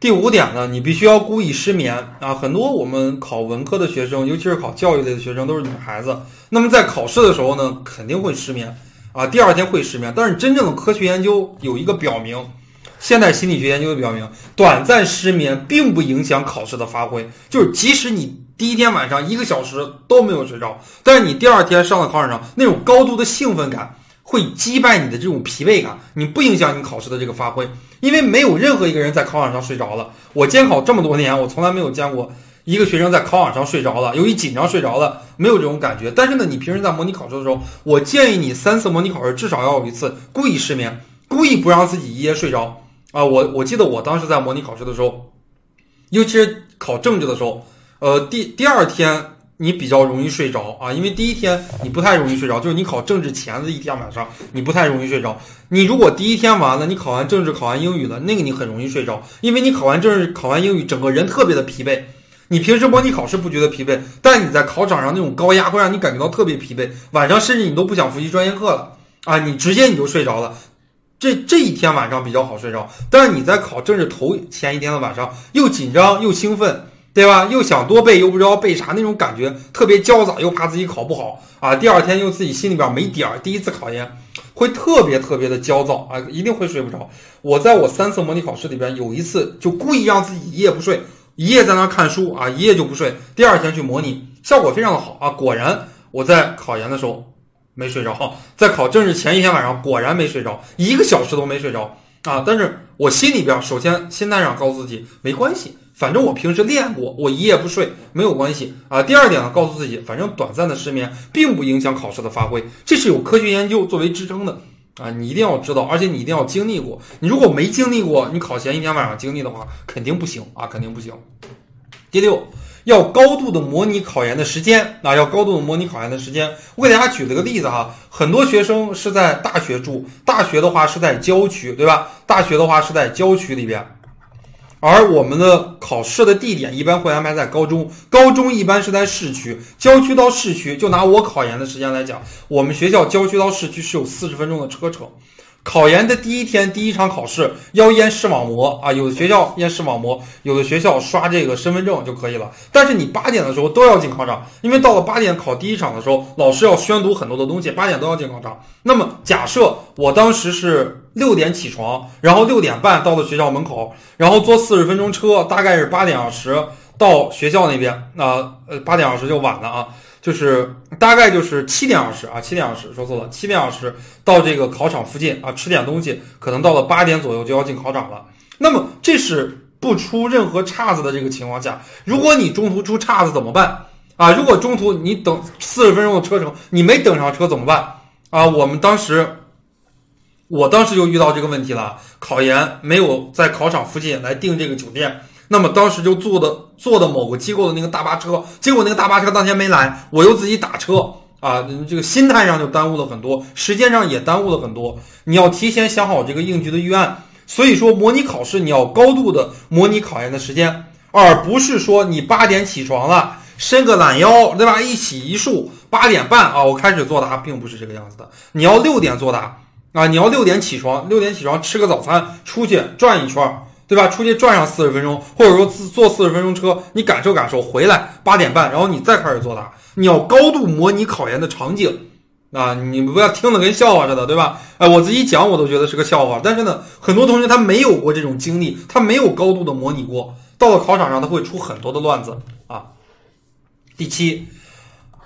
第五点呢，你必须要故意失眠啊！很多我们考文科的学生，尤其是考教育类的学生，都是女孩子。那么在考试的时候呢，肯定会失眠啊，第二天会失眠。但是真正的科学研究有一个表明，现代心理学研究表明，短暂失眠并不影响考试的发挥。就是即使你第一天晚上一个小时都没有睡着，但是你第二天上了考场上，那种高度的兴奋感会击败你的这种疲惫感，你不影响你考试的这个发挥。因为没有任何一个人在考场上睡着了。我监考这么多年，我从来没有见过一个学生在考场上睡着了，由于紧张睡着了，没有这种感觉。但是呢，你平时在模拟考试的时候，我建议你三次模拟考试至少要有一次故意失眠，故意不让自己一夜睡着啊。我我记得我当时在模拟考试的时候，尤其是考政治的时候，呃，第第二天。你比较容易睡着啊，因为第一天你不太容易睡着，就是你考政治前的一天晚上，你不太容易睡着。你如果第一天完了，你考完政治、考完英语了，那个你很容易睡着，因为你考完政治、考完英语，整个人特别的疲惫。你平时模拟考试不觉得疲惫，但你在考场上那种高压会让你感觉到特别疲惫，晚上甚至你都不想复习专业课了啊，你直接你就睡着了。这这一天晚上比较好睡着，但是你在考政治头前一天的晚上又紧张又兴奋。对吧？又想多背，又不知道背啥，那种感觉特别焦躁，又怕自己考不好啊。第二天又自己心里边没底儿，第一次考研会特别特别的焦躁啊，一定会睡不着。我在我三次模拟考试里边有一次就故意让自己一夜不睡，一夜在那看书啊，一夜就不睡。第二天去模拟，效果非常的好啊。果然我在考研的时候没睡着，在考政治前一天晚上果然没睡着，一个小时都没睡着啊。但是我心里边首先心态上告诉自己没关系。反正我平时练过，我一夜不睡没有关系啊。第二点呢，告诉自己，反正短暂的失眠并不影响考试的发挥，这是有科学研究作为支撑的啊。你一定要知道，而且你一定要经历过。你如果没经历过，你考前一天晚上经历的话，肯定不行啊，肯定不行。第六，要高度的模拟考研的时间啊，要高度的模拟考研的时间。我给大家举了个例子哈，很多学生是在大学住，大学的话是在郊区，对吧？大学的话是在郊区里边。而我们的考试的地点一般会安排在高中，高中一般是在市区，郊区到市区，就拿我考研的时间来讲，我们学校郊区到市区是有四十分钟的车程。考研的第一天第一场考试要验视网膜啊，有的学校验视网膜，有的学校刷这个身份证就可以了。但是你八点的时候都要进考场，因为到了八点考第一场的时候，老师要宣读很多的东西，八点都要进考场。那么假设我当时是六点起床，然后六点半到了学校门口，然后坐四十分钟车，大概是八点二十到学校那边，那呃八点二十就晚了啊。就是大概就是七点二十啊，七点二十说错了，七点二十到这个考场附近啊，吃点东西，可能到了八点左右就要进考场了。那么这是不出任何岔子的这个情况下，如果你中途出岔子怎么办啊？如果中途你等四十分钟的车程，你没等上车怎么办啊？我们当时，我当时就遇到这个问题了，考研没有在考场附近来订这个酒店。那么当时就坐的坐的某个机构的那个大巴车，结果那个大巴车当天没来，我又自己打车啊，这个心态上就耽误了很多，时间上也耽误了很多。你要提前想好这个应急的预案，所以说模拟考试你要高度的模拟考研的时间，而不是说你八点起床了，伸个懒腰，对吧？一起一竖，八点半啊，我开始作答，并不是这个样子的。你要六点作答啊，你要六点起床，六点起床吃个早餐，出去转一圈。对吧？出去转上四十分钟，或者说坐四十分钟车，你感受感受，回来八点半，然后你再开始作答。你要高度模拟考研的场景啊！你不要听的跟笑话似的，对吧？哎，我自己讲我都觉得是个笑话，但是呢，很多同学他没有过这种经历，他没有高度的模拟过，到了考场上他会出很多的乱子啊。第七。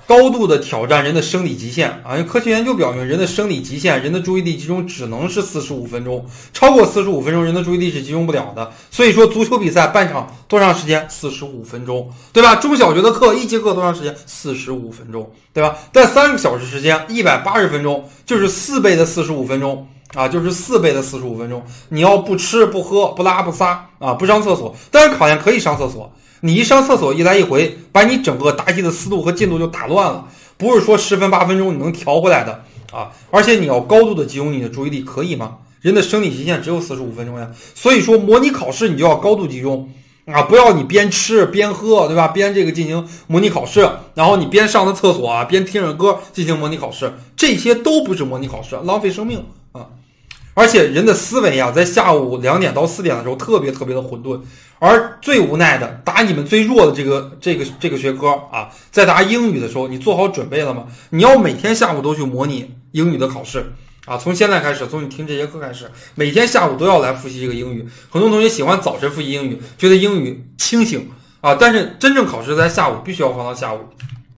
高度的挑战人的生理极限啊！因为科学研究表明，人的生理极限，人的注意力集中只能是四十五分钟，超过四十五分钟，人的注意力是集中不了的。所以说，足球比赛半场多长时间？四十五分钟，对吧？中小学的课一节课多长时间？四十五分钟，对吧？在三个小时时间，一百八十分钟，就是四倍的四十五分钟啊，就是四倍的四十五分钟。你要不吃不喝不拉不撒啊，不上厕所，但是考研可以上厕所。你一上厕所一来一回，把你整个答题的思路和进度就打乱了，不是说十分八分钟你能调回来的啊！而且你要高度的集中你的注意力，可以吗？人的生理极限只有四十五分钟呀，所以说模拟考试你就要高度集中啊！不要你边吃边喝，对吧？边这个进行模拟考试，然后你边上的厕所啊，边听着歌进行模拟考试，这些都不是模拟考试，浪费生命！而且人的思维啊，在下午两点到四点的时候特别特别的混沌。而最无奈的，答你们最弱的这个这个这个学科啊，在答英语的时候，你做好准备了吗？你要每天下午都去模拟英语的考试啊！从现在开始，从你听这节课开始，每天下午都要来复习这个英语。很多同学喜欢早晨复习英语，觉得英语清醒啊，但是真正考试在下午，必须要放到下午。